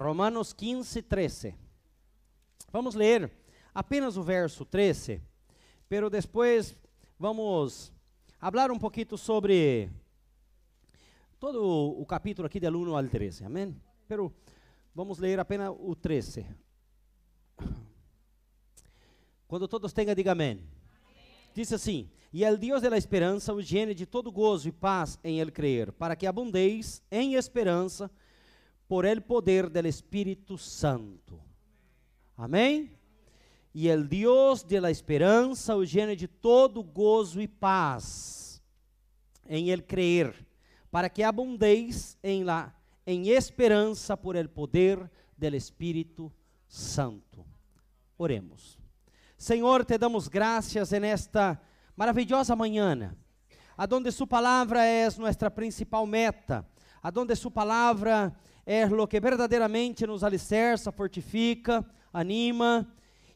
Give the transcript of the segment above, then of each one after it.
Romanos 15, 13. Vamos ler apenas o verso 13, pero depois vamos falar um pouquinho sobre todo o capítulo aqui del 1 al 13, amém? Pero vamos ler apenas o 13. Quando todos tenham, diga amém. Diz assim: E el Deus de la esperança os llene de todo gozo e paz em ele crer, para que abundeis em esperança por el poder del Espírito Santo. Amém? E el Deus de la esperança os llene de todo gozo e paz em ele crer, para que abundeis em la em esperança por el poder del Espírito Santo. Oremos. Senhor, te damos graças en esta maravilhosa manhã, aonde Sua palavra é nossa principal meta, aonde Sua palavra é lo que verdadeiramente nos alicerça, fortifica, anima,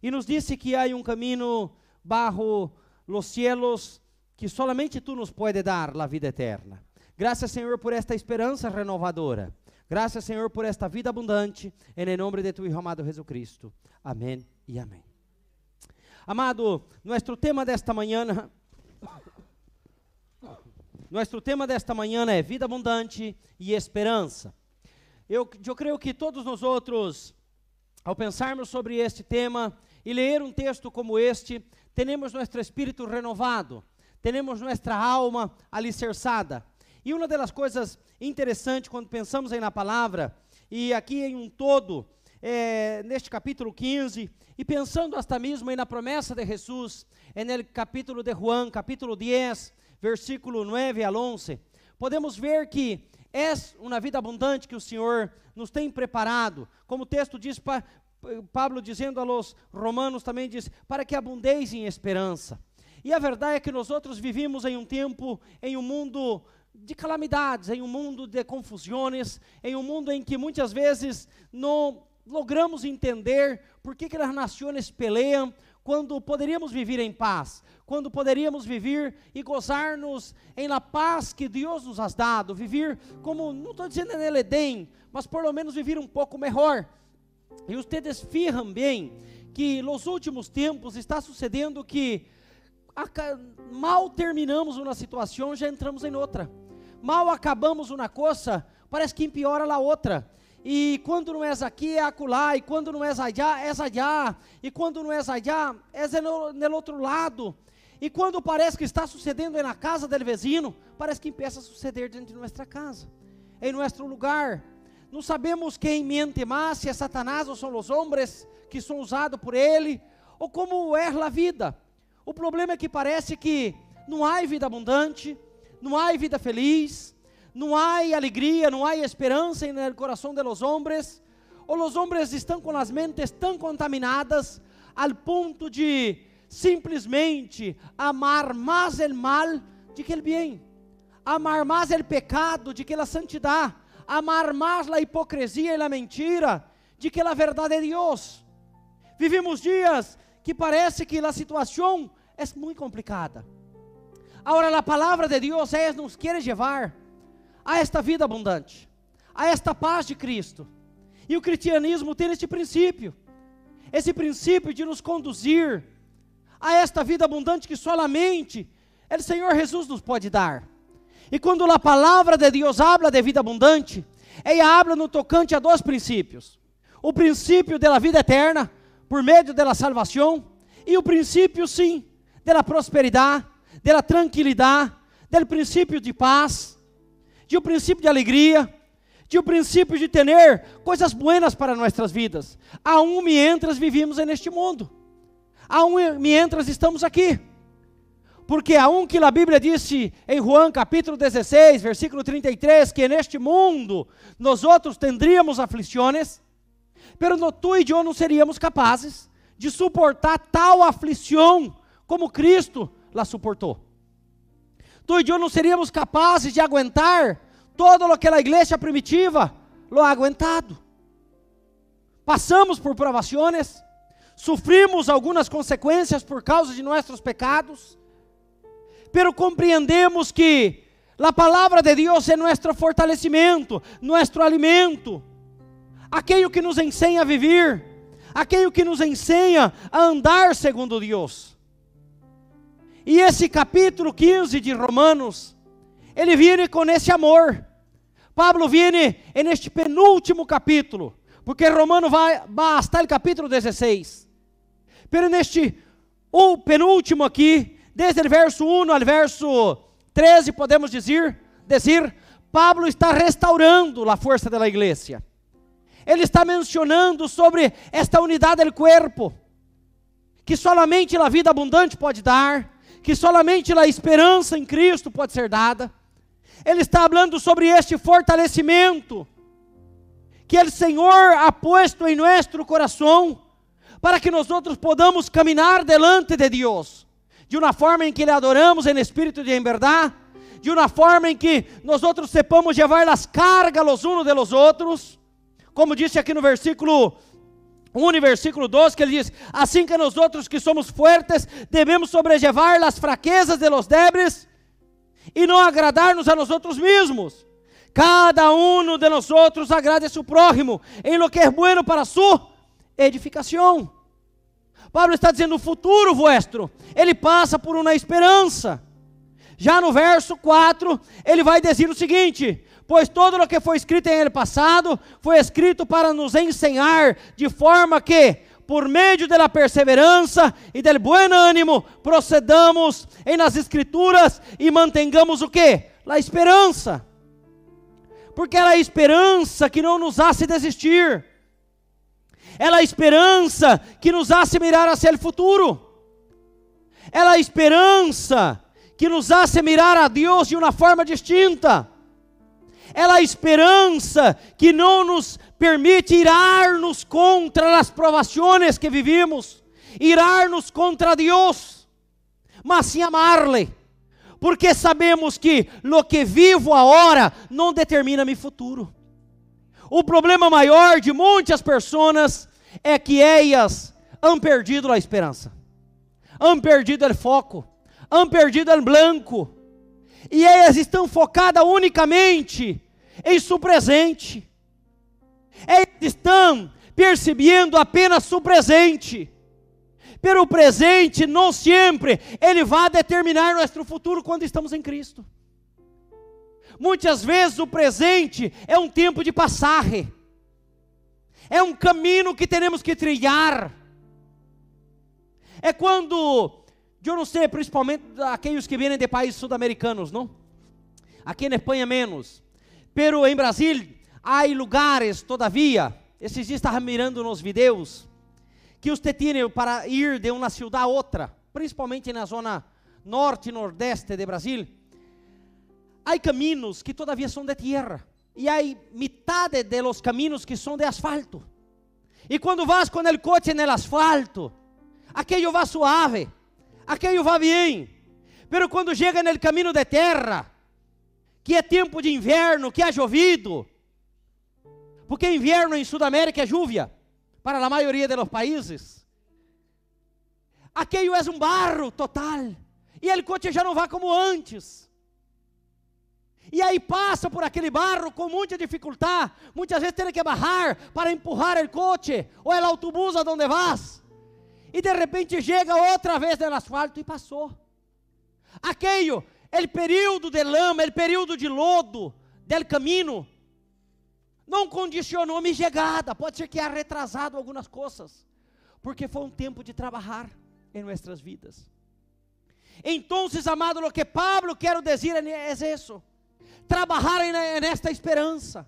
e nos disse que há um caminho barro los cielos que solamente Tu nos pode dar a vida eterna. Graças, Senhor, por esta esperança renovadora. Graças, Senhor, por esta vida abundante, em nome de Tu amado Jesus Cristo. Amém e amém. Amado, nosso tema desta manhã, nosso tema desta manhã é vida abundante e esperança. Eu, eu creio que todos nós outros, ao pensarmos sobre este tema e ler um texto como este, temos nosso espírito renovado, temos nossa alma alicerçada. E uma das coisas interessantes quando pensamos aí na palavra, e aqui em um todo, é, neste capítulo 15, e pensando hasta mesmo aí na promessa de Jesus, no capítulo de Juan, capítulo 10, versículo 9 al 11, podemos ver que é uma vida abundante que o Senhor nos tem preparado, como o texto diz, pa, Pablo dizendo a los romanos também diz, para que abundeis em esperança. E a verdade é que nós outros vivimos em um tempo, em um mundo de calamidades, em um mundo de confusões, em um mundo em que muitas vezes não logramos entender por que, que as nações peleiam quando poderíamos viver em paz, quando poderíamos viver e gozar-nos em la paz que Deus nos has dado, viver como, não estou dizendo en el Edém, mas por menos viver um pouco melhor. E vocês fijam bem que nos últimos tempos está sucedendo que mal terminamos uma situação, já entramos em outra. Mal acabamos uma coisa, parece que empeora a outra e quando não és aqui, é acolá, e quando não és allá, és allá, e quando não és allá, és no, no outro lado, e quando parece que está sucedendo na casa do vizinho, parece que empieza a suceder dentro de nossa casa, em nosso lugar. Não sabemos quem mente mais, se é Satanás ou são os homens que são usados por ele, ou como é a vida. O problema é que parece que não há vida abundante, não há vida feliz, não há alegria, não há esperança no coração de los hombres, ou os homens estão com as mentes tão contaminadas al ponto de simplesmente amar mais o mal do que o bem, amar mais o pecado do que a santidade, amar mais a hipocrisia e a mentira do que a verdade de Deus. Vivimos dias que parece que a situação é muito complicada. Agora a palavra de Deus é nos quer levar a esta vida abundante, a esta paz de Cristo. E o cristianismo tem este princípio, esse princípio de nos conduzir a esta vida abundante que solamente o Senhor Jesus nos pode dar. E quando a palavra de Deus habla de vida abundante, ela habla no tocante a dois princípios: o princípio da vida eterna, por meio da salvação, e o princípio, sim, da prosperidade, da tranquilidade, do princípio de paz de um princípio de alegria, de um princípio de ter coisas buenas para nossas vidas. Aún mientras vivimos neste mundo, aún mientras estamos aqui. Porque aún que a Bíblia disse em Juan capítulo 16, versículo 33, que neste mundo nós outros tendríamos aflições, pero no tu e eu não seríamos capazes de suportar tal aflição como Cristo la suportou tu e eu não seríamos capazes de aguentar todo o que a igreja primitiva lo ha aguentado. Passamos por provações, sofrimos algumas consequências por causa de nossos pecados, pero compreendemos que a palavra de Deus é nosso fortalecimento, nosso alimento. aquele que nos ensina a viver, aquele que nos ensina a andar segundo Deus. E esse capítulo 15 de Romanos, ele viene com esse amor. Pablo viene neste penúltimo capítulo, porque Romano vai, hasta o capítulo 16. Pero neste o penúltimo aqui, desde o verso 1 ao verso 13, podemos dizer, dizer Pablo está restaurando a força da igreja. Ele está mencionando sobre esta unidade do corpo, que solamente a vida abundante pode dar, que solamente a esperança em Cristo pode ser dada. Ele está falando sobre este fortalecimento que o Senhor ha puesto em nosso coração para que nós outros podamos caminhar delante de Deus de uma forma em que lhe adoramos em espírito e em verdade, de uma forma em que nós outros sepamos levar as cargas los unos de los outros, como disse aqui no versículo 1 e versículo 12, que ele diz: Assim que nós outros que somos fortes, devemos sobrellevar as fraquezas de los débiles e não agradar-nos a nós outros mesmos. Cada um de nós outros agrade a seu prójimo em lo que é bueno para sua edificação. Pablo está dizendo: o futuro vuestro, ele passa por uma esperança. Já no verso 4, ele vai dizer o seguinte: Pois todo o que foi escrito em ele passado foi escrito para nos ensinar, de forma que, por meio da perseverança e del buen ânimo, procedamos em nas escrituras e mantengamos o que? A esperança. Porque é a esperança que não nos hace desistir. É a esperança que nos hace mirar hacia o futuro. É a esperança que nos hace mirar a Deus de uma forma distinta. É a esperança que não nos permite irar-nos contra as provações que vivimos, irar-nos contra Deus, mas sim amar-lhe, porque sabemos que lo que vivo agora não determina meu futuro. O problema maior de muitas pessoas é que elas han perdido a esperança, han perdido o foco, han perdido el blanco, e elas estão focadas unicamente em seu presente. Eles estão percebendo apenas seu presente. Pero o presente não sempre ele vai determinar nosso futuro quando estamos em Cristo. Muitas vezes o presente é um tempo de passagem. É um caminho que temos que trilhar. É quando eu não sei, principalmente aqueles que vêm de países sul-americanos, não? Aqui na Espanha menos. Pero em Brasil há lugares, todavia, esses dias estava mirando nos vídeos, que você tem para ir de uma cidade a outra, principalmente na zona norte e nordeste de Brasil. Há caminhos que todavia são de terra, e há metade de los caminhos que são de asfalto. E quando vas com o coche no asfalto, aquele vai suave aquilo vai bem. Pero quando chega no caminho de terra, que é tempo de inverno, que ha chovido, porque inverno em Sudamérica é lluvia, para a maioria dos países. Aquilo é um barro total, e o coche já não vai como antes. E aí passa por aquele barro com muita dificuldade, muitas vezes tem que barrar para empurrar o coche ou o autobús aonde vas e de repente chega outra vez no asfalto e passou. Aquele, o período de lama, o período de lodo del caminho, não condicionou minha chegada. Pode ser que há retrasado algumas coisas, porque foi um tempo de trabalhar em nossas vidas. Então, amado, o que Pablo quer dizer é isso: trabalhar nesta esperança,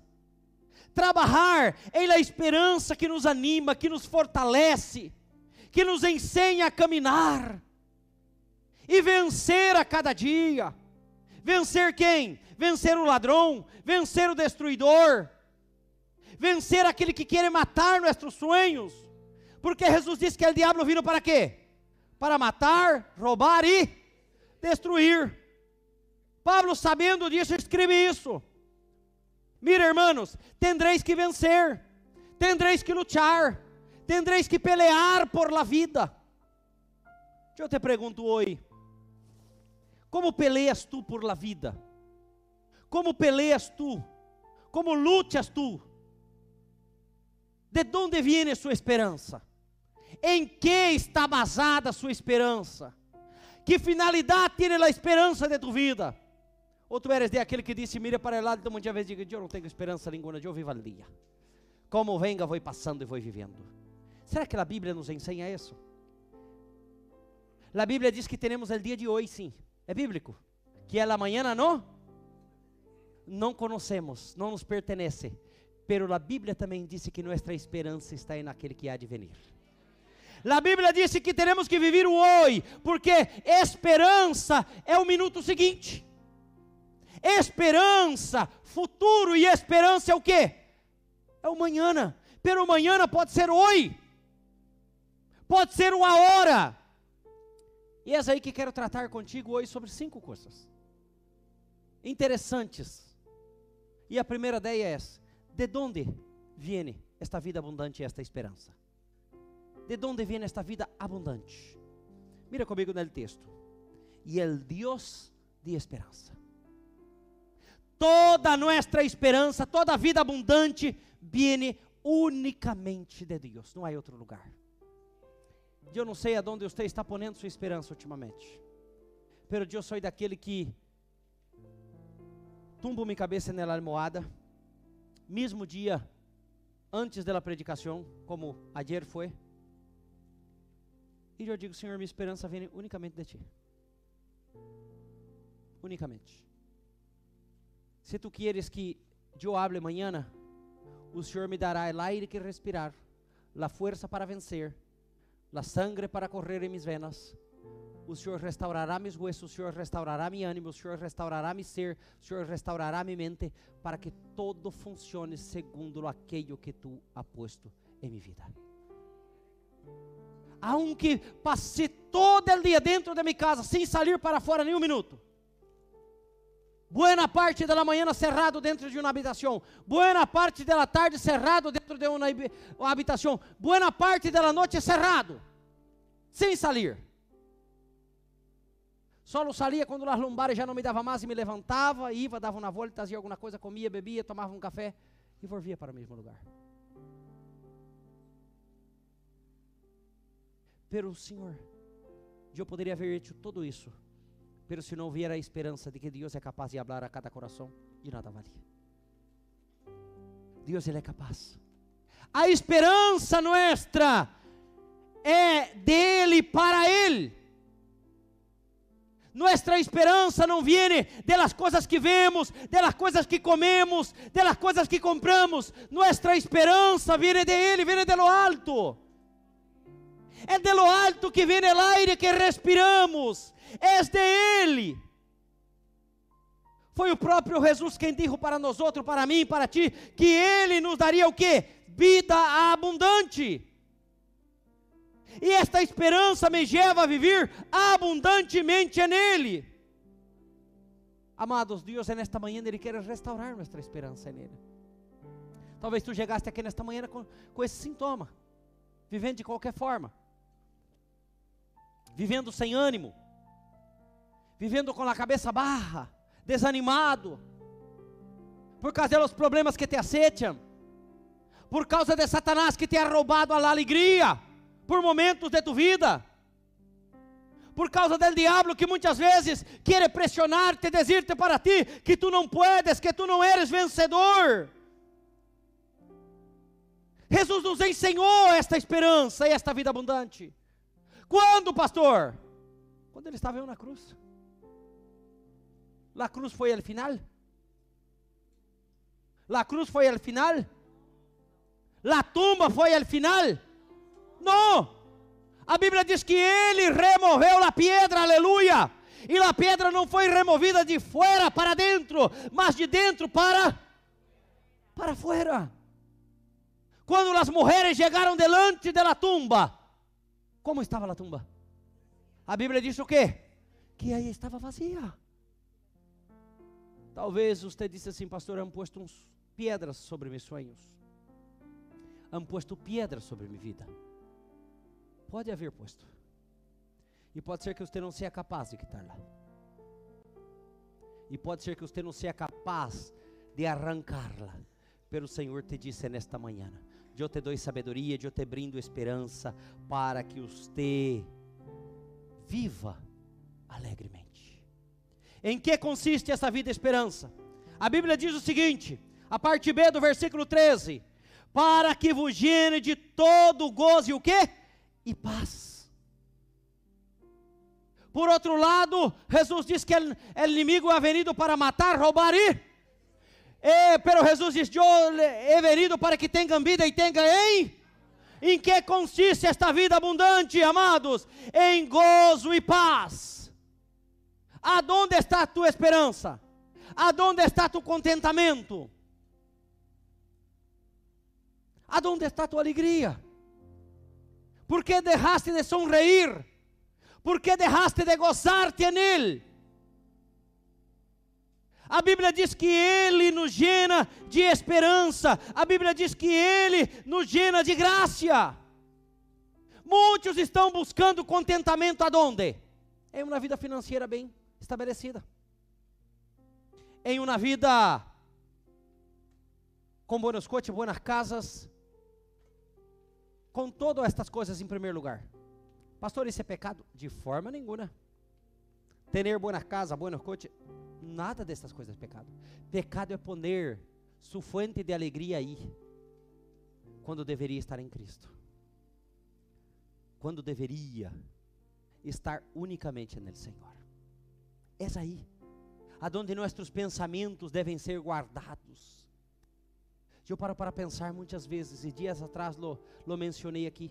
trabalhar em la esperança que nos anima, que nos fortalece que nos ensina a caminhar e vencer a cada dia. Vencer quem? Vencer o ladrão, vencer o destruidor, vencer aquele que quer matar nossos sonhos. Porque Jesus disse que o diabo vino para quê? Para matar, roubar e destruir. Pablo, sabendo disso, escreve isso. Mira, irmãos, tendreis que vencer, tendreis que lutar, tendréis que pelear por la vida. Eu te pergunto hoje, como peleas tu por la vida? Como peleas tu? Como lutas tu? De onde vem sua esperança? Em que está basada sua esperança? Que finalidade tem a esperança de tu vida? Ou tu eres de aquele que disse, mira para o lado de um dia vez diga, eu não tenho esperança nenhuma, eu vivo al dia. Como venga, vou passando e vou vivendo. Será que a Bíblia nos ensina isso? A Bíblia diz que temos o dia de hoje, sim. É bíblico. Que é amanhã não? Não conhecemos, não nos pertence. Pero a Bíblia também disse que nossa esperança está naquele que há de venir. A Bíblia disse que teremos que viver o hoje, porque esperança é o minuto seguinte. Esperança, futuro e esperança é o que? É o manhã. Pero manhã pode ser hoje, pode ser uma hora. E é aí que quero tratar contigo hoje sobre cinco coisas interessantes. E a primeira ideia é essa: de onde vem esta vida abundante e esta esperança? de onde vem esta vida abundante. Mira comigo no texto. E el Deus de esperança. Toda nossa esperança, toda vida abundante, viene unicamente de Deus, não há outro lugar. Eu não sei aonde você está ponendo sua esperança ultimamente, pero eu sou daquele que tumbo minha cabeça na almohada, mesmo dia antes da predicação, como ayer foi, e eu digo, Senhor, minha esperança vem unicamente de Ti. Unicamente. Se Tu queres que eu hable amanhã, o Senhor me dará el aire que respirar, la fuerza para vencer, la sangre para correr em mis venas. O Senhor restaurará mis huesos, o Senhor restaurará mi ânimo, o Senhor restaurará mi ser, o Senhor restaurará mi mente, para que todo funcione segundo aquilo que Tu ha puesto em minha vida aunque passe todo o dia dentro de minha casa sem sair para fora nem um minuto. Boa parte da manhã cerrado dentro de uma habitação. Boa parte da tarde cerrado dentro de uma, habitação. Boa parte da noite cerrado. Sem sair. Só salia quando as lombares já não me dava mais e me levantava, ia, dava uma volta, fazia alguma coisa, comia, bebia, tomava um café e volvia para o mesmo lugar. Pero Senhor, eu poderia haver feito tudo isso, pero se não vier a esperança de que Deus é capaz de falar a cada coração, de nada valia. Deus ele é capaz. A esperança nossa é dele para ele. Nossa esperança não vem das coisas que vemos, das coisas que comemos, das coisas que compramos. Nossa esperança vem de Ele, vem de lo alto é de lo alto que vem o aire que respiramos, é de Ele. Foi o próprio Jesus quem disse para nós outros, para mim, para ti, que Ele nos daria o que? Vida abundante. E esta esperança me leva a viver abundantemente nele. Amados, Deus, nesta manhã Ele quer restaurar nossa esperança nele. Talvez tu chegaste aqui nesta manhã com, com esse sintoma, vivendo de qualquer forma vivendo sem ânimo, vivendo com a cabeça barra, desanimado, por causa dos problemas que te aceitam, por causa de Satanás que te ha roubado a alegria, por momentos de tu vida, por causa do diabo que muitas vezes quer pressionar-te, dizer-te para ti que tu não puedes, que tu não eres vencedor. Jesus nos ensinou esta esperança e esta vida abundante. Quando, pastor? Quando ele estava na cruz. La cruz foi o final? La cruz foi o final? La tumba foi o final? Não. A Bíblia diz que ele removeu a pedra, aleluia. E a pedra não foi removida de fora para dentro, mas de dentro para para fora. Quando as mulheres chegaram delante da tumba, como estava a tumba? A Bíblia diz o quê? Que aí estava vazia. Talvez você disse assim, pastor, han posto uns pedras sobre meus sonhos. Han posto pedras sobre minha vida. Pode haver posto. E pode ser que você não seja capaz de quitar lá. E pode ser que você não seja capaz de arrancá-la. Pelo Senhor te disse nesta manhã: eu te dou sabedoria, eu te brindo esperança, para que você viva alegremente. Em que consiste essa vida esperança? A Bíblia diz o seguinte, a parte B do versículo 13: Para que vos gene de todo gozo e o quê? E paz. Por outro lado, Jesus diz que o inimigo é venido para matar, roubar e eh, pero Jesus diz: he venido para que tenham vida e tenham em. Em que consiste esta vida abundante, amados? Em gozo e paz. Aonde está a tua esperança? Aonde está tu contentamento? Aonde está tua alegria? Por que derraste de sonreír? Por que derraste de gozar-te nele? A Bíblia diz que Ele nos llena de esperança. A Bíblia diz que Ele nos llena de graça. Muitos estão buscando contentamento aonde? Em uma vida financeira bem estabelecida. Em uma vida com buenos coches, buenas casas, com todas estas coisas em primeiro lugar. Pastor, isso é pecado? De forma nenhuma. Ter boa casa, buenos coches, Nada dessas coisas é pecado. Pecado é poner sua fonte de alegria aí, quando deveria estar em Cristo. Quando deveria estar unicamente no Senhor. É aí, aonde nossos pensamentos devem ser guardados. Eu paro para pensar muitas vezes, e dias atrás lo, lo mencionei aqui.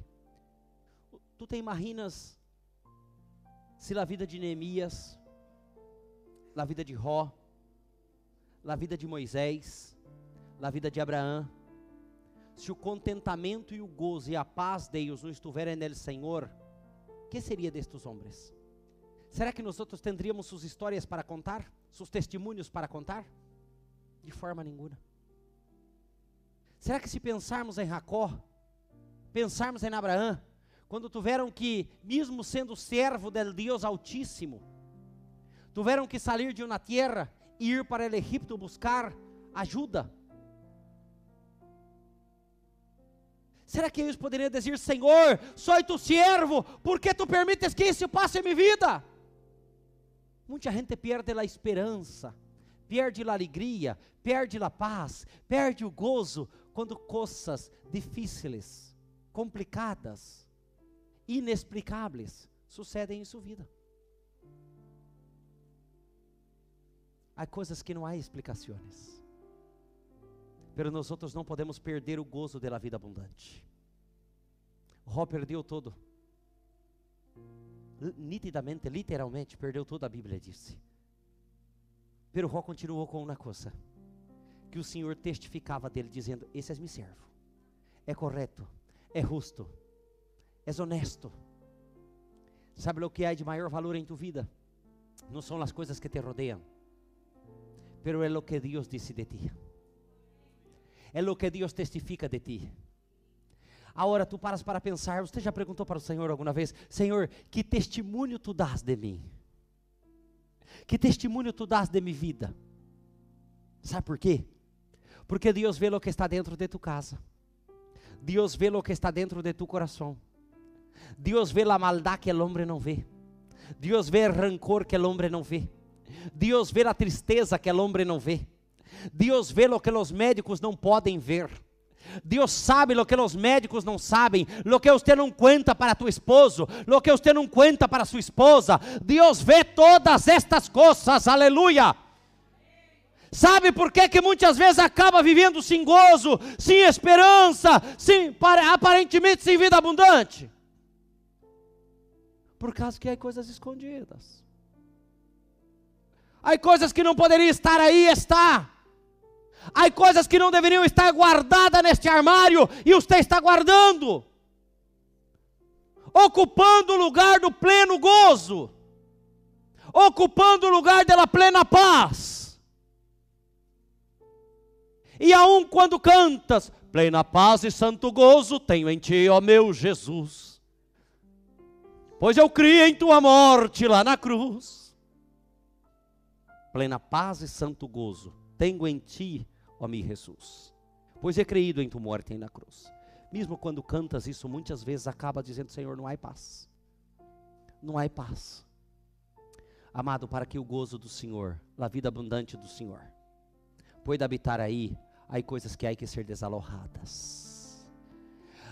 Tu te imaginas se a vida de Neemias na vida de Jó, na vida de Moisés, na vida de Abraão. Se o contentamento e o gozo e a paz de Deus não estiverem nele, Senhor, que seria destes homens? Será que nós outros tendríamos suas histórias para contar? Seus testemunhos para contar? De forma nenhuma. Será que se pensarmos em Jacó, pensarmos em Abraão, quando tiveram que, mesmo sendo servo del Deus Altíssimo, tiveram que sair de uma terra e ir para o Egito buscar ajuda. Será que eles poderiam dizer, Senhor, sou tu servo, por que tu permites que isso passe em minha vida? Muita gente perde a esperança, perde a alegria, perde a paz, perde o gozo quando coisas difíceis, complicadas, inexplicáveis sucedem em sua vida. Há coisas que não há explicações. Pero nós outros não podemos perder o gozo da vida abundante. Ró perdeu todo. Nitidamente, literalmente, perdeu toda a Bíblia disse. Pero Ró continuou com uma coisa. Que o Senhor testificava dele, dizendo: Esse é meu servo. É correto, é justo, é honesto. Sabe o que há de maior valor em tua vida? Não são as coisas que te rodeiam pero é o que Deus disse de ti. É o que Deus testifica de ti. Agora tu paras para pensar, você já perguntou para o Senhor alguma vez, Senhor, que testemunho tu dás de mim? Que testemunho tu dás de minha vida? Sabe por quê? Porque Deus vê o que está dentro de tu casa. Deus vê o que está dentro de tu coração. Deus vê a maldade que o homem não vê. Deus vê o rancor que o homem não vê. Deus vê a tristeza que o homem não vê. Deus vê o que os médicos não podem ver. Deus sabe o que os médicos não sabem, o que você não conta para tu esposo, o que você não conta para sua esposa. Deus vê todas estas coisas, aleluia. Sabe por que, que muitas vezes acaba vivendo sem gozo, sem esperança, sem, aparentemente sem vida abundante? Por causa que há coisas escondidas. Há coisas que não poderiam estar aí, está. Há coisas que não deveriam estar guardadas neste armário e você está guardando, ocupando o lugar do pleno gozo, ocupando o lugar da plena paz. E aun quando cantas, plena paz e santo gozo tenho em ti, ó meu Jesus, pois eu criei em tua morte lá na cruz plena paz e santo gozo tenho em ti, ó meu Jesus, pois he creído em tu morte na cruz. mesmo quando cantas isso, muitas vezes acaba dizendo: Senhor, não há paz. Não há paz. Amado, para que o gozo do Senhor, a vida abundante do Senhor, pueda habitar aí, há coisas que há que ser desalojadas.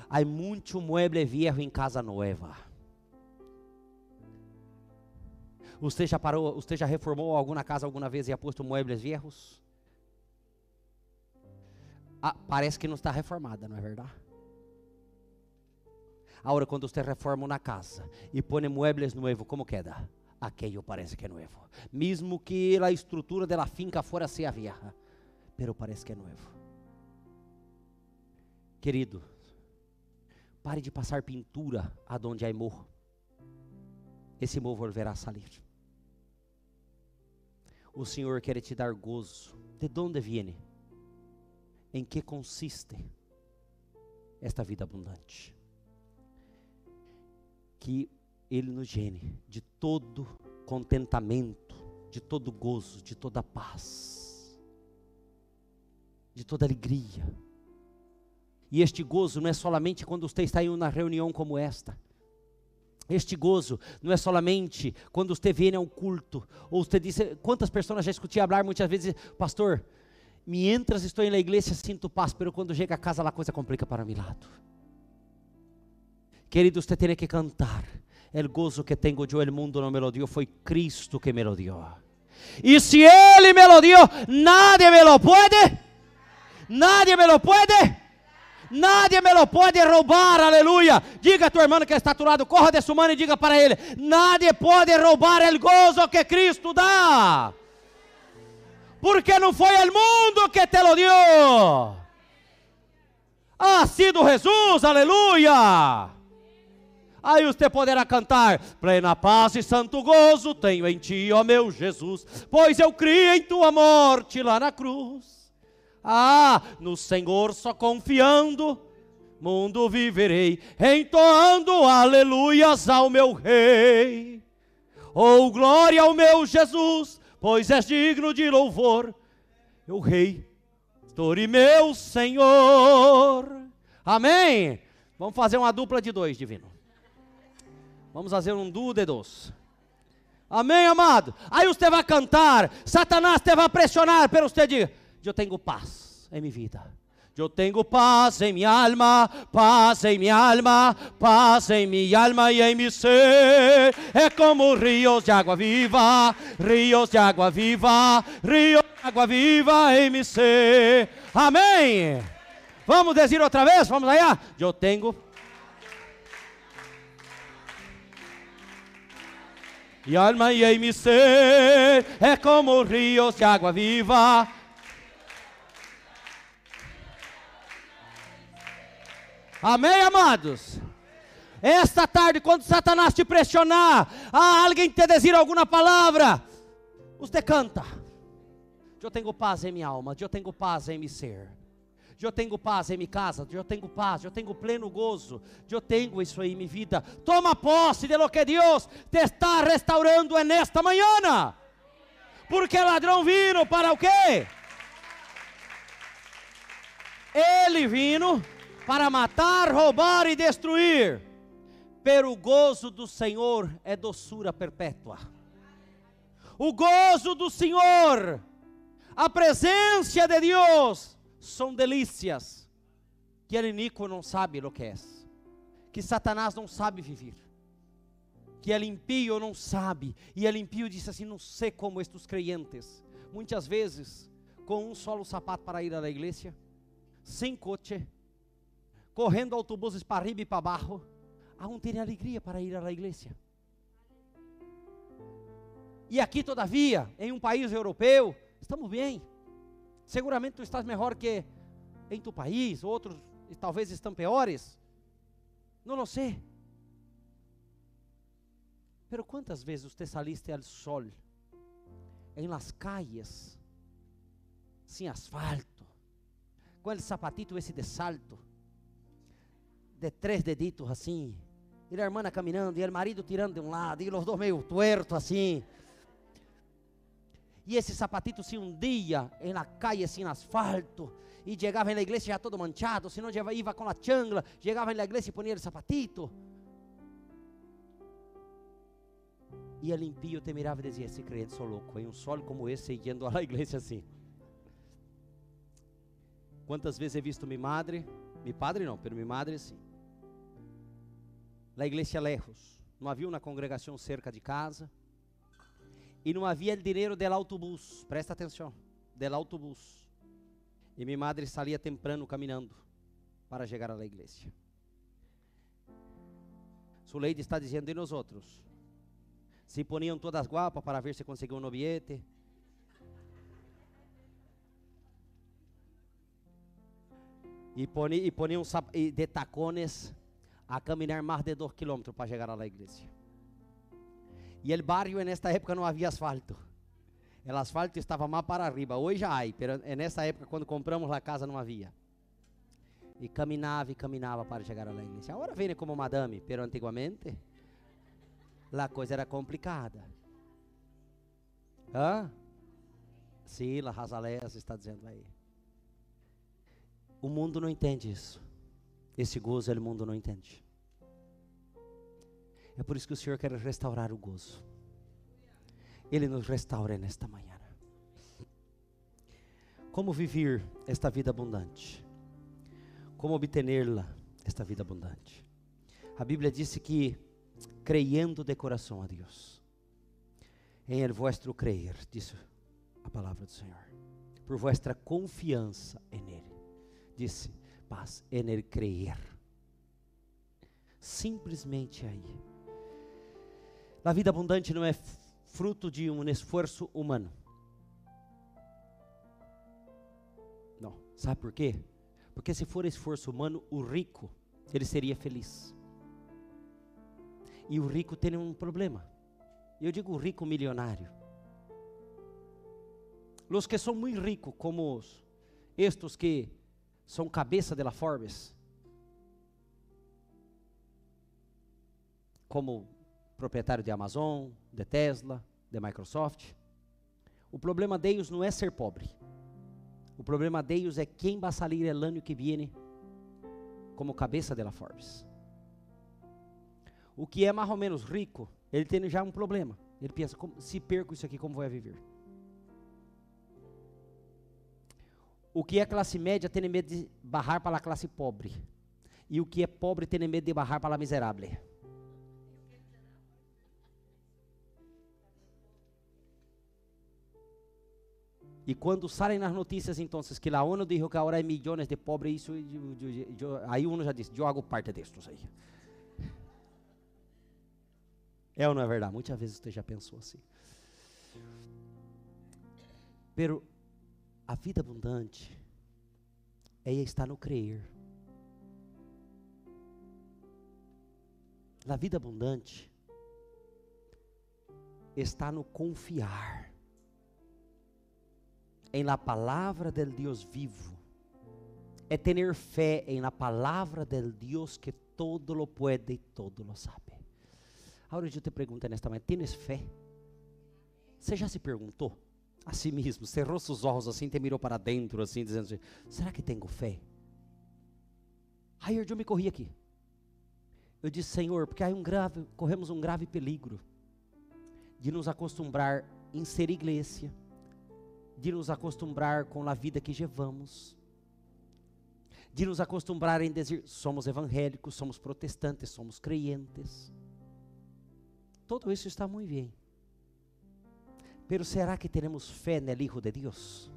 Há muito mueble viejo em casa nova. Você já parou, você já reformou alguma casa alguma vez e ha posto muebles viejos? Ah, parece que não está reformada, não é verdade? Agora, quando você reforma uma casa e põe muebles novos, como queda? Aquello parece que é novo. Mesmo que a estrutura da finca fora seja vieja, pero parece que é novo. Querido, pare de passar pintura aonde há morro. Esse morro volverá a sair. O Senhor quer te dar gozo. De onde viene? Em que consiste esta vida abundante? que Ele nos gene de todo contentamento, de todo gozo, de toda paz, de toda alegria. E este gozo não é somente quando você está em uma reunião como esta. Este gozo não é somente quando você vem a um culto, ou você diz, quantas pessoas já escutei falar muitas vezes, pastor, mientras estou na igreja sinto paz, pero quando chega a casa a coisa complica para mi lado. Querido, usted tiene que cantar. El gozo que tengo yo, el mundo no me lo dio, fue Cristo que me lo dio. Y si Él me lo dio, nadie me lo puede. Nadie me lo puede. Nadie me lo puede roubar, aleluia. Diga a tua irmã que está a tu lado, corra de sua mão e diga para ele: Nadie pode roubar o gozo que Cristo dá, porque não foi o mundo que te lo dio, ha sido Jesus, aleluia. Aí você poderá cantar: Plena paz e santo gozo tenho em ti, ó meu Jesus, pois eu criei em tua morte lá na cruz. Ah, no Senhor só confiando, mundo viverei, entoando aleluias ao meu Rei. Oh, glória ao meu Jesus, pois és digno de louvor, meu Rei, e meu Senhor. Amém? Vamos fazer uma dupla de dois, divino. Vamos fazer um duo de dos. Amém, amado? Aí você vai cantar, Satanás te vai pressionar, pero você diz: Eu tenho paz em minha vida. Eu tenho paz em minha alma, paz em minha alma, paz em minha alma e em meu ser. É como rios de água viva, rios de água viva, rios de água viva em meu ser. Amém. Vamos dizer outra vez? Vamos lá? Eu tenho e alma e em mi ser é como rios de água viva. Amém, amados? Esta tarde, quando Satanás te pressionar, ah, alguém te dizer alguma palavra, você canta. Eu tenho paz em minha alma, eu tenho paz em meu ser eu tenho paz em minha casa, eu tenho paz, eu tenho pleno gozo, eu tenho isso aí em minha vida. Toma posse de lo que Deus te está restaurando nesta manhã. Porque ladrão vino para o quê? Ele vino para matar, roubar e destruir. Pero o gozo do Senhor é doçura perpétua. O gozo do Senhor, a presença de Deus são delícias que o iníquo não sabe o que é, que Satanás não sabe viver, que o impio não sabe, e o impio disse assim: Não sei como estes crentes, muitas vezes com um solo sapato para ir à igreja, sem coche, correndo autobuses para arriba e para baixo, não tem alegria para ir à igreja. E aqui, todavia, em um país europeu, estamos bem. Seguramente tu estás melhor que em tu país, outros talvez estão piores. Não lo sei. Pero quantas vezes você saliste ao sol em las calles sem asfalto, com o sapatito esse de salto, de três deditos assim, e a irmã caminhando, e o marido tirando de um lado, e os dois meio tuerto assim. E esse sapatito se hundia na calle, assim, no asfalto. E chegava na igreja já todo manchado. Se não, ia com a changla. Chegava na igreja e ponia o sapatito. E el impío te mirava e dizia: Esse crente sou louco. Em um sol como esse, indo à igreja assim. Quantas vezes he visto minha madre, mi padre não, pero mi madre sim. Na igreja lejos, não havia uma congregação cerca de casa. E não havia dinheiro del autobús, presta atenção, del autobús. E minha madre saía temprano caminhando para chegar à igreja. Sua lei está dizendo de nós outros se poniam todas guapas para ver se conseguiam um noviete. E, poni, e poniam de tacones a caminhar mais de dois quilômetros para chegar à igreja. E o barrio, nesta época, não havia asfalto. O asfalto estava mais para arriba. Hoje há, mas nessa época, quando compramos a casa, não havia. E caminhava e caminhava para chegar à igreja. Agora vem como madame, pero antigamente a coisa era complicada. Hã? Sim, La Razalés está dizendo aí. O mundo não entende isso. Esse gozo, o mundo não entende. É por isso que o Senhor quer restaurar o gozo. Ele nos restaura nesta manhã. Como viver esta vida abundante? Como obter-la, esta vida abundante? A Bíblia disse que creyendo de coração a Deus. Em el vuestro creer, disse a palavra do Senhor. Por vuestra confiança em Ele. Disse, paz, em Ele creer. Simplesmente aí. A vida abundante não é fruto de um esforço humano. Não. Sabe por quê? Porque se for esforço humano, o rico, ele seria feliz. E o rico tem um problema. Eu digo rico milionário. Os que são muito ricos, como os, estes que são cabeça de la Forbes, como proprietário de Amazon, de Tesla, de Microsoft. O problema deles não é ser pobre. O problema deles é quem vai sair el ano que vem como cabeça de la Forbes. O que é mais ou menos rico, ele tem já um problema. Ele pensa, se perco isso aqui, como vou viver? O que é classe média tem medo de barrar para a classe pobre. E o que é pobre tem medo de barrar para a miserável. E quando saem nas notícias, então, que a ONU diz que agora é milhões de pobres, isso, aí uno já disse, eu hago parte destes aí. É ou não é verdade? Muitas vezes você já pensou assim. Pero a vida abundante é estar no crer. A vida abundante está no confiar em la palavra del Deus vivo. É ter fé em la palavra del Deus que todo lo puede e todo lo sabe. Agora eu te pergunto nesta manhã, tens fé? Você já se perguntou a si mesmo, cerrou seus olhos assim, te mirou para dentro assim, dizendo assim, será que tenho fé? Aí eu me corri aqui. Eu disse, Senhor, porque aí um grave, corremos um grave peligro de nos acostumbrar em ser igreja, de nos acostumbrar com a vida que levamos, de nos acostumbrar em dizer somos evangélicos, somos protestantes, somos crentes. Todo isso está muito bem. Pero será que teremos fé no Hijo de Deus?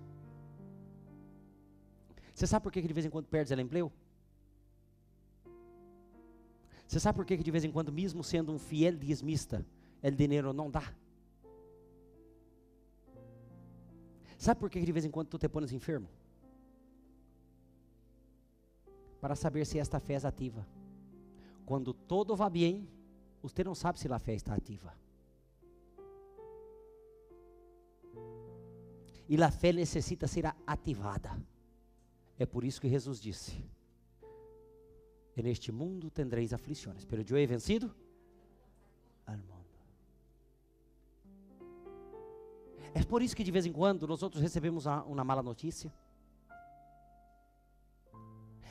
Você sabe por que de vez em quando perdes o emprego? Você sabe por que de vez em quando, mesmo sendo um fiel dízimista, o dinheiro não dá? Sabe por que de vez em quando tu te pones enfermo? Para saber se esta fé é ativa. Quando todo va bem, você não sabe se a fé está ativa. E a fé necessita ser ativada. É por isso que Jesus disse: E neste mundo tendreis aflições, pero eu vencido al É por isso que de vez em quando nós outros recebemos uma, uma mala notícia.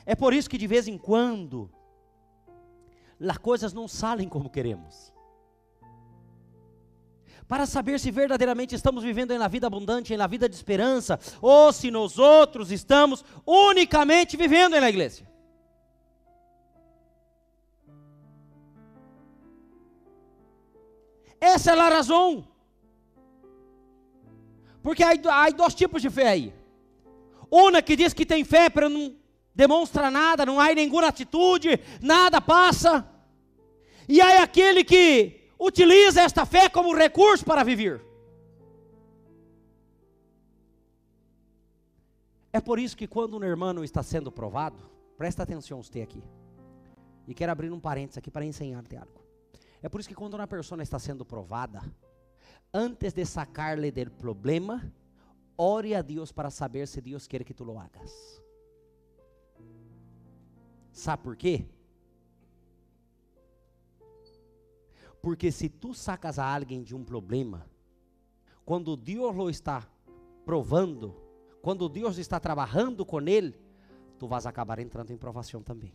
É por isso que de vez em quando as coisas não saem como queremos. Para saber se verdadeiramente estamos vivendo na vida abundante, na vida de esperança, ou se nós outros estamos unicamente vivendo na igreja. Essa é a razão. Porque há, há dois tipos de fé aí. Uma que diz que tem fé, para não demonstra nada, não há nenhuma atitude, nada passa. E há aquele que utiliza esta fé como recurso para viver. É por isso que quando um irmão está sendo provado, presta atenção você aqui. E quero abrir um parênteses aqui para ensinar-te algo. É por isso que quando uma pessoa está sendo provada, antes de sacar-lhe do problema, ore a Deus para saber se Deus quer que tu lo hagas. Sabe por quê? Porque se tu sacas a alguém de um problema, quando Deus lo está provando, quando Deus está trabalhando com ele, tu vas acabar entrando em provação também.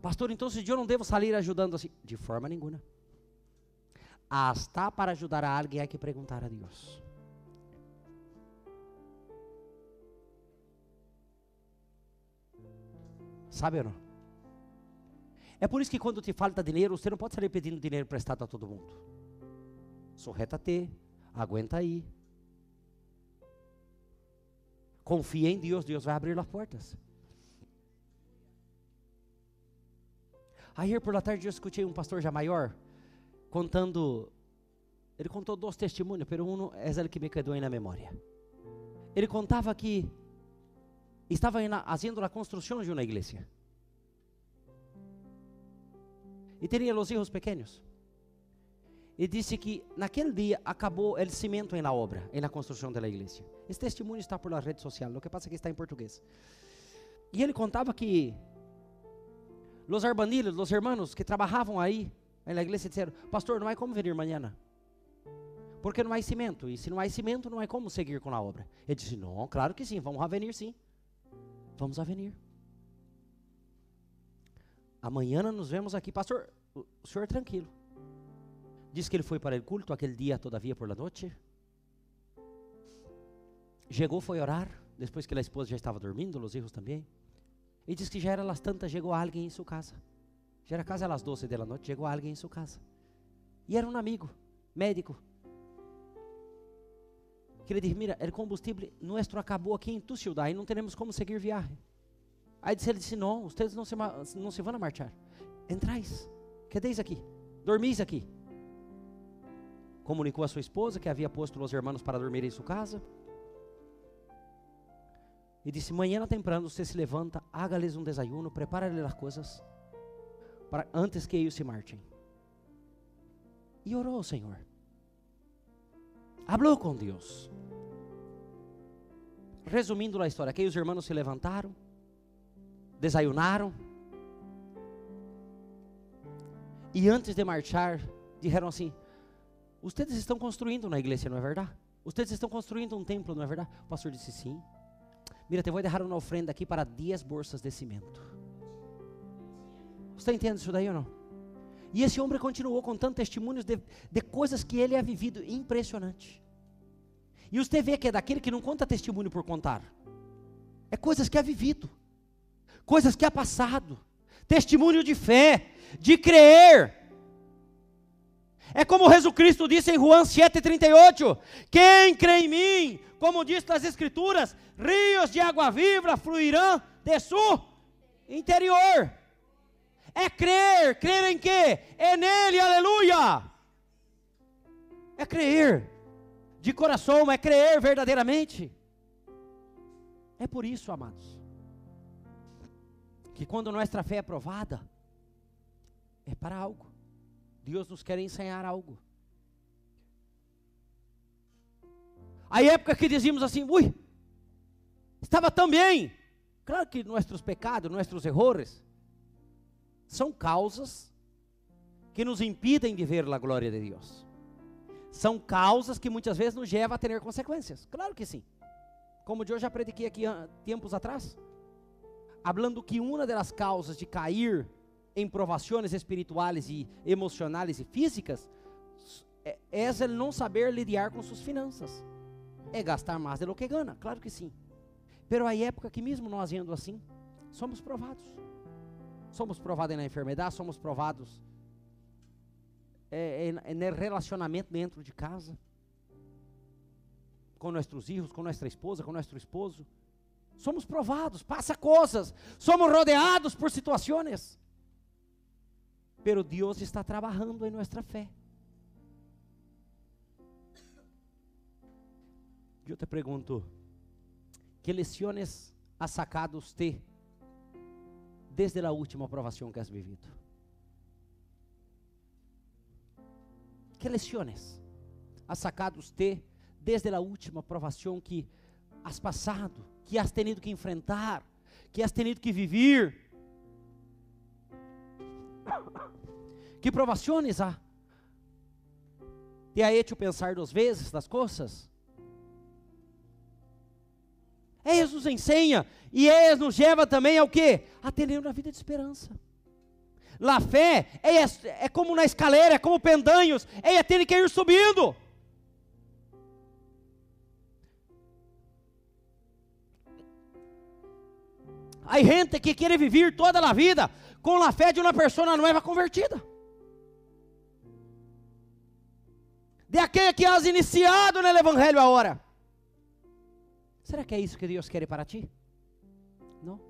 Pastor, então se eu não devo sair ajudando assim? De forma nenhuma. Hasta para ajudar a alguém, há que perguntar a Deus. Sabe ou não? É por isso que quando te falta dinheiro, você não pode sair pedindo dinheiro prestado a todo mundo. Sorreta-te, aguenta aí. Confia em Deus, Deus vai abrir as portas. Aí por la tarde eu escutei um pastor já maior contando, ele contou dois testemunhos, pero um é o que me quedou na memória. Ele contava que estava fazendo a construção de uma igreja. E teria os filhos pequenos. E disse que naquele dia acabou o cimento na obra, na construção da igreja. Esse testemunho está por la rede social, o que passa é que está em português. E ele contava que os arbanilos, os hermanos que trabalhavam aí na igreja disseram: Pastor, não há como vir amanhã. Porque não há cimento. E se não há cimento, não há como seguir com a obra. Ele disse: Não, claro que sim, vamos a venir sim. Vamos a venir. Amanhã nos vemos aqui. Pastor, o senhor é tranquilo. Diz que ele foi para o culto aquele dia, todavia, por la noite. Chegou, foi orar. Depois que a esposa já estava dormindo, os filhos também. E diz que já era las tantas, chegou alguém em sua casa. Já era quase às 12 da noite, chegou alguém em sua casa. E era um amigo, médico. Que ele disse: Mira, o combustível nosso acabou aqui em tu e não teremos como seguir viagem. Aí ele disse: Não, vocês não se, não se vão marchar. Entrais, quedeis aqui, dormis aqui. Comunicou a sua esposa que havia posto os irmãos para dormir em sua casa. E disse: Manhã temprano você se levanta, haga-lhes um desayuno, prepara-lhes as coisas, para antes que eles se marchem. E orou ao Senhor. Hablou com Deus. Resumindo a história, aqueles irmãos se levantaram, desayunaram, e antes de marchar, disseram assim: Vocês estão construindo na igreja, não é verdade? Vocês estão construindo um templo, não é verdade? O pastor disse sim. Mira, te vou deixar uma ofrenda aqui para 10 bolsas de cimento. Está entendendo isso daí ou não? E esse homem continuou contando testemunhos de, de coisas que ele ha vivido impressionante. E você vê que é daquele que não conta testemunho por contar. É coisas que ha vivido, coisas que ha passado, testemunho de fé, de crer. É como Jesus Cristo disse em Juan 7,38: Quem crê em mim, como diz as Escrituras, rios de água viva fluirão de seu interior. É crer, crer em quê? É nele, aleluia. É crer de coração, é crer verdadeiramente. É por isso, amados, que quando nossa fé é provada, é para algo. Deus nos quer ensinar algo. A época que dizíamos assim, ui, estava tão bem. Claro que nossos pecados, nossos erros, são causas que nos impedem de ver a glória de Deus. São causas que muitas vezes nos levam a ter consequências. Claro que sim. Como eu já prediquei aqui tempos atrás, falando que uma das causas de cair em provações espirituais e emocionais e físicas é, é não saber lidar com suas finanças. É gastar mais do que ganha, claro que sim. Pero há época que mesmo nós indo assim, somos provados. Somos provados na enfermidade, somos provados é, é, no relacionamento dentro de casa, com nossos filhos, com nossa esposa, com nosso esposo. Somos provados, passa coisas, somos rodeados por situações. Pero Deus está trabalhando em nossa fé. Eu te pergunto, que lições ha sacado você desde a última aprovação que has vivido? Que lições ha sacado você desde a última aprovação que has passado, que has tenido que enfrentar, que has tenido que viver? Que provações há? Te ha hecho pensar duas vezes das coisas? Eis nos ensina e eis nos leva também ao que? A ter uma vida de esperança. La fé é, é como na escaleira, é como pendanhos, é ter que ir subindo. Há gente que quer viver toda a vida com a fé de uma pessoa nova convertida. De aquele que has iniciado no Evangelho agora. Será que é isso que Deus quer para ti? Não.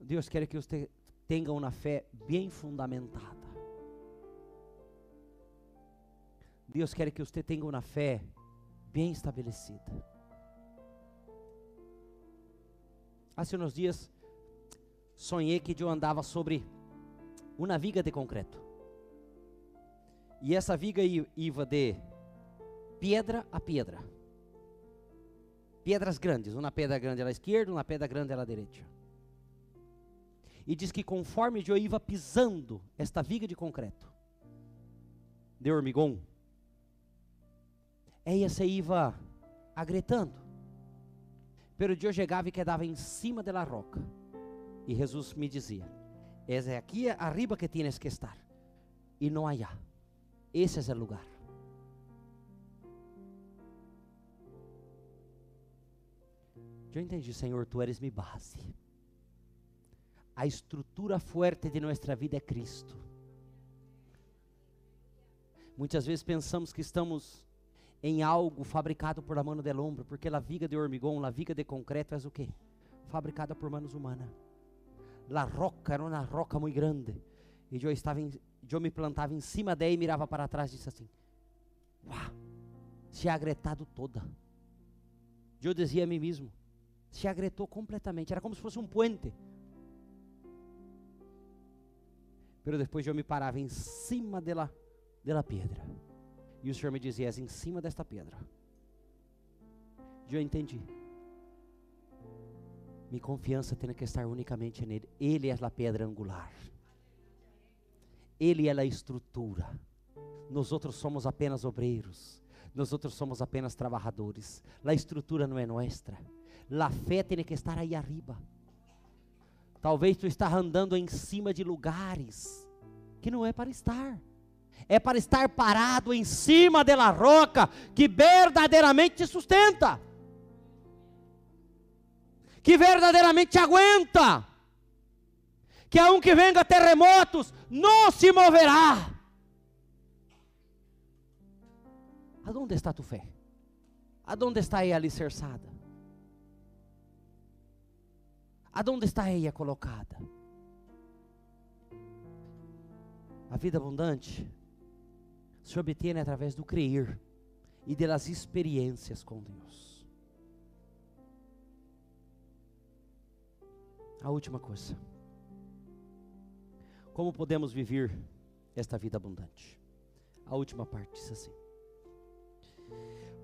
Deus quer que você tenha uma fé bem fundamentada. Deus quer que você tenha uma fé bem estabelecida. Há uns dias sonhei que eu andava sobre uma viga de concreto. E essa viga ia de pedra a pedra pedras grandes, uma pedra grande à esquerda, uma pedra grande à direita. E diz que conforme eu ia pisando esta viga de concreto, de hormigão, ela se ia agretando. Pero eu chegava e quedava em cima da roca. E Jesus me dizia: É aqui arriba que tienes que estar, e não allá. Esse é o lugar. Eu entendi, Senhor, tu eres mi base. A estrutura forte de nossa vida é Cristo. Muitas vezes pensamos que estamos em algo fabricado por la mano del hombre, porque a viga de hormigão, a viga de concreto é o quê? Fabricada por manos humanas. La roca era uma roca muito grande. E eu estava em, eu me plantava em cima dela e mirava para trás e disse assim: Uau, se agretado toda. Eu dizia a mim mesmo: se agretou completamente, era como se fosse um puente. Pero depois eu me parava em cima dela, dela pedra. E o Senhor me dizia: em cima desta pedra. E eu entendi. Minha confiança tem que estar unicamente nele. Ele é a pedra angular. Ele é a estrutura. Nós outros somos apenas obreiros. Nós outros somos apenas trabalhadores. A estrutura não é nossa. La fé tem que estar aí arriba. Talvez tu está andando em cima de lugares que não é para estar. É para estar parado em cima da roca que verdadeiramente te sustenta. Que verdadeiramente aguenta. Que aunque venga terremotos, não se moverá. Aonde está tu fé? Aonde está aí alicerçada? Aonde está ela colocada? A vida abundante se obtém através do crer e das experiências com Deus. A última coisa. Como podemos viver esta vida abundante? A última parte diz assim: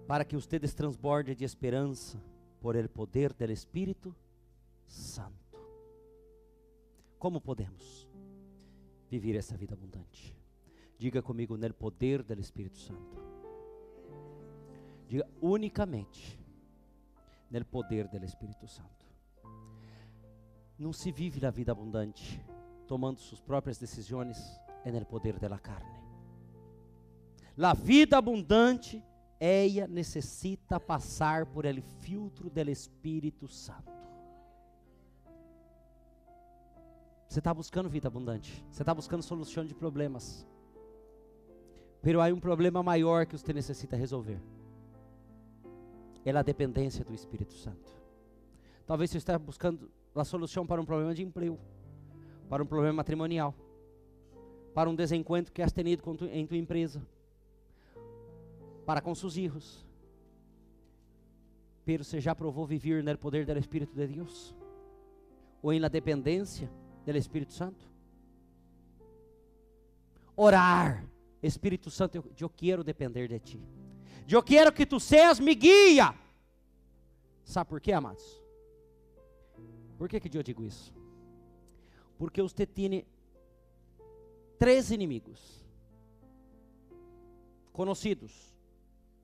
Para que ustedes transborde de esperança por el poder del Espírito Santo. Como podemos viver essa vida abundante? Diga comigo, no poder do Espírito Santo. Diga unicamente no poder do Espírito Santo. Não se vive a vida abundante tomando suas próprias decisões é no poder da carne. A vida abundante, ela necessita passar por ele filtro do Espírito Santo. Você está buscando vida abundante. Você está buscando solução de problemas. Pero há um problema maior que você necessita resolver. É a dependência do Espírito Santo. Talvez você esteja buscando a solução para um problema de emprego, para um problema matrimonial, para um desencontro que has tenido tu, em tua empresa, para com seus filhos. Pero você já provou viver no poder do Espírito de Deus? Ou em la dependência do Espírito Santo? Orar Espírito Santo, eu, eu quero depender de ti. Eu quero que tu seas me guia. Sabe por quê, amados? Por que, que eu digo isso? Porque você tem três inimigos conhecidos,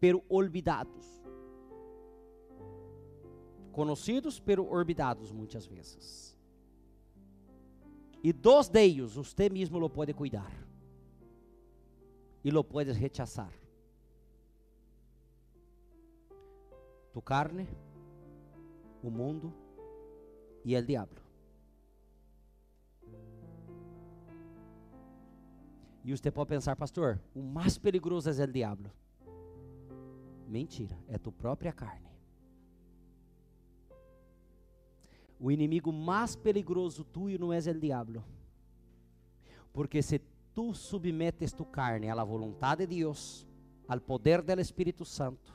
pero olvidados. Conhecidos, pero olvidados muitas vezes. E dos deles, você mesmo lo pode cuidar y lo puedes rechazar. Tu carne, o mundo e o diabo. E você pode pensar, pastor, o mais perigoso é o diabo. Mentira, é tu própria carne. O inimigo mais perigoso tuyo não é o diabo. Porque se tu submetes tu carne à vontade de Deus, ao poder do Espírito Santo.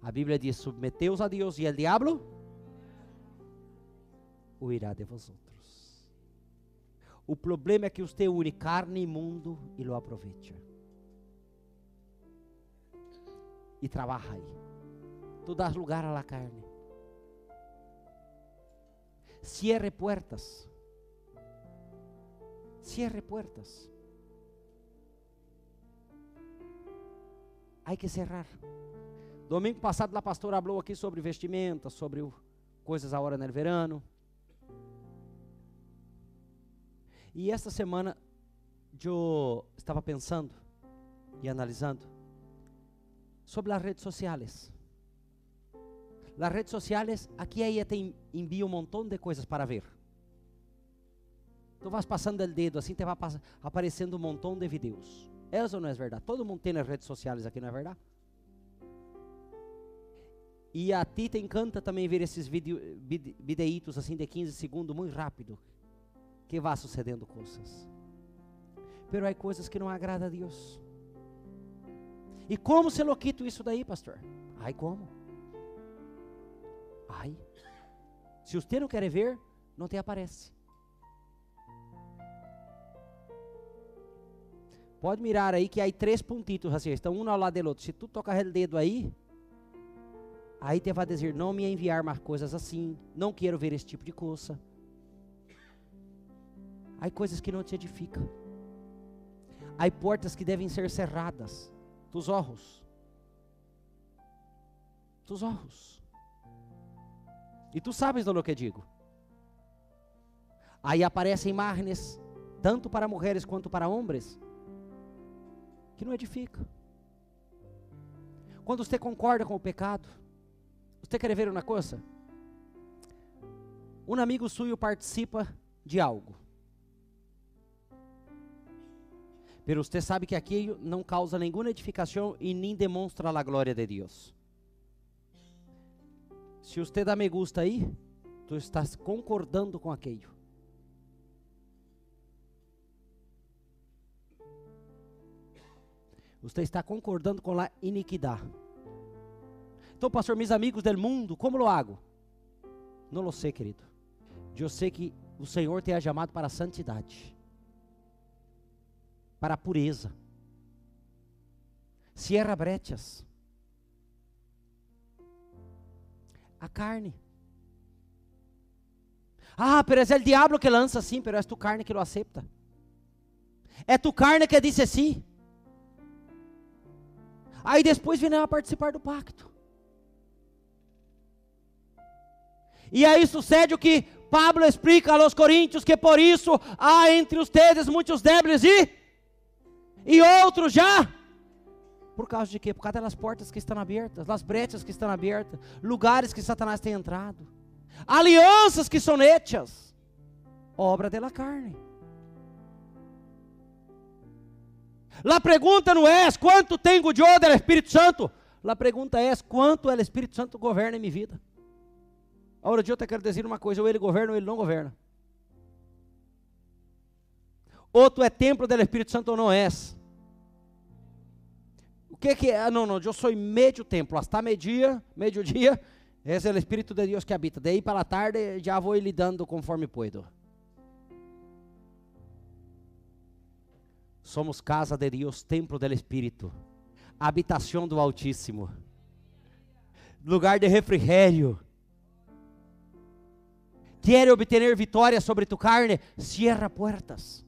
A Bíblia diz: submeteus a Deus e o diabo huirá de vosotros. O problema é que você une carne e mundo e lo aproveita. E trabalha aí. Tu das lugar à carne. Cierre puertas Cierre puertas. Hay que cerrar. Domingo passado, a pastora falou aqui sobre vestimenta, sobre o, coisas agora no verano. E esta semana eu estava pensando e analisando sobre as redes sociais. As redes sociais, aqui aí tem envia um montão de coisas para ver. Tu vas passando o dedo assim, te vai aparecendo um montão de vídeos. É ou não é verdade? Todo mundo tem nas redes sociais aqui, não é verdade? E a ti te encanta também ver esses videitos assim de 15 segundos, muito rápido, que vá sucedendo coisas. Pero há coisas que não agradam a Deus. E como se lo quito isso daí, pastor? Ai, como? Ai. Se você não quer ver, não te aparece. Pode mirar aí que há três pontitos assim, estão um ao lado do outro. Se tu tocar o dedo aí, aí te vai dizer, não me enviar mais coisas assim, não quero ver esse tipo de coisa. Há coisas que não te edificam. Há portas que devem ser cerradas. Tus olhos. Tus olhos. E tu sabes do que digo. Aí aparecem imagens, tanto para mulheres quanto para homens que não edifica. Quando você concorda com o pecado, você quer ver uma coisa? Um amigo suyo participa de algo. Pero você sabe que aquilo não causa nenhuma edificação e nem demonstra a glória de Deus. Se você dá me gusta aí, tu estás concordando com aquilo. Você está concordando com a iniquidade. Então, pastor, meus amigos do mundo, como lo hago? Não lo sei, querido. Eu sei que o Senhor te ha chamado para a santidade, para a pureza. Cierra brechas. A carne. Ah, pero é o diabo que lança assim, pero é tu carne que lo acepta. É tu carne que disse sim. Aí depois vem a participar do pacto. E aí sucede o que Pablo explica aos coríntios, que por isso há entre ustedes muitos débiles e, e outros já. Por causa de quê? Por causa das portas que estão abertas, das brechas que estão abertas, lugares que Satanás tem entrado, alianças que são hechas, obra da carne. La pergunta não é quanto tenho de do Espírito Santo. La pergunta é quanto o Espírito Santo governa em minha vida. Agora, eu te quero dizer uma coisa: ou ele governa ou ele não governa. Ou tu é templo do Espírito Santo ou não és. Que, que é? Ah, não, não, eu sou meio templo. Hasta meio-dia, meio-dia, esse é o Espírito de Deus que habita. Daí para a tarde já vou lidando conforme puedo. Somos casa de Deus, templo do Espírito, habitação do Altíssimo, lugar de refrigério. Quer obter vitória sobre tu carne? Cierra portas.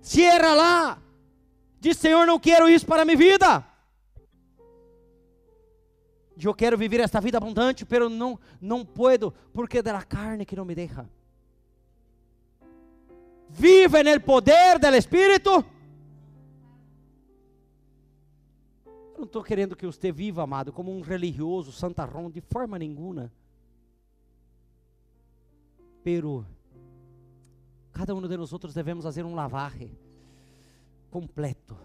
Cierra lá. Diz, Senhor, não quero isso para a minha vida. Eu quero viver esta vida abundante, pero não não puedo, porque é da carne que não me deixa vive el poder del Espírito. Eu não estou querendo que você viva, amado, como um religioso, santarrão, de forma nenhuma. Pero, cada um de nós outros devemos fazer um lavarre completo.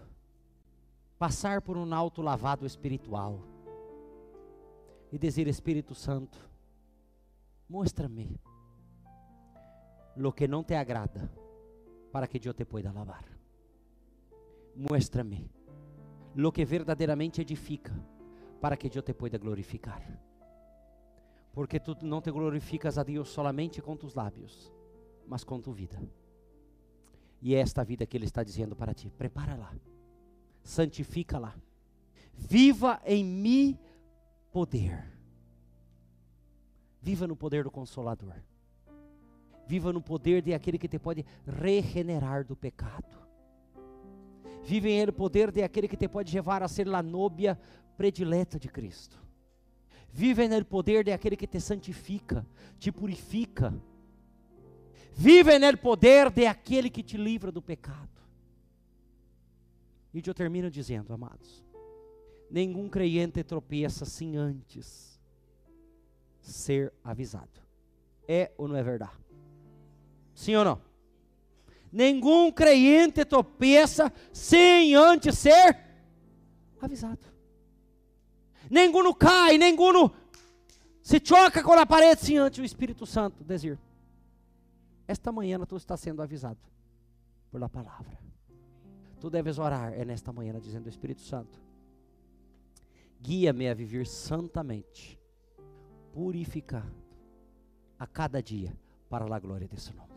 Passar por um alto lavado espiritual. E dizer, Espírito Santo, mostra-me lo que não te agrada para que eu te pueda lavar. Muéstrame lo que verdadeiramente edifica, para que eu te pueda glorificar. Porque tu não te glorificas a Deus solamente com tus lábios, mas com tu vida. E é esta vida que Ele está dizendo para ti: prepara-la, santifica-la, viva em mim poder. Viva no poder do Consolador. Viva no poder de aquele que te pode regenerar do pecado. Vive em ele o poder de aquele que te pode levar a ser a nóbia predileta de Cristo. Vive nele o poder de aquele que te santifica, te purifica. Vive nele o poder de aquele que te livra do pecado. E eu termino dizendo, amados, nenhum crente tropeça sem antes ser avisado. É ou não é verdade? Sim ou não? Nenhum crente tropeça sem antes ser avisado. Nenhum cai, nenhum se choca com a parede sem antes o Espírito Santo dizer. Esta manhã tu está sendo avisado por a palavra. Tu deves orar é nesta manhã dizendo Espírito Santo, guia-me a viver santamente, purificado a cada dia para a glória desse nome.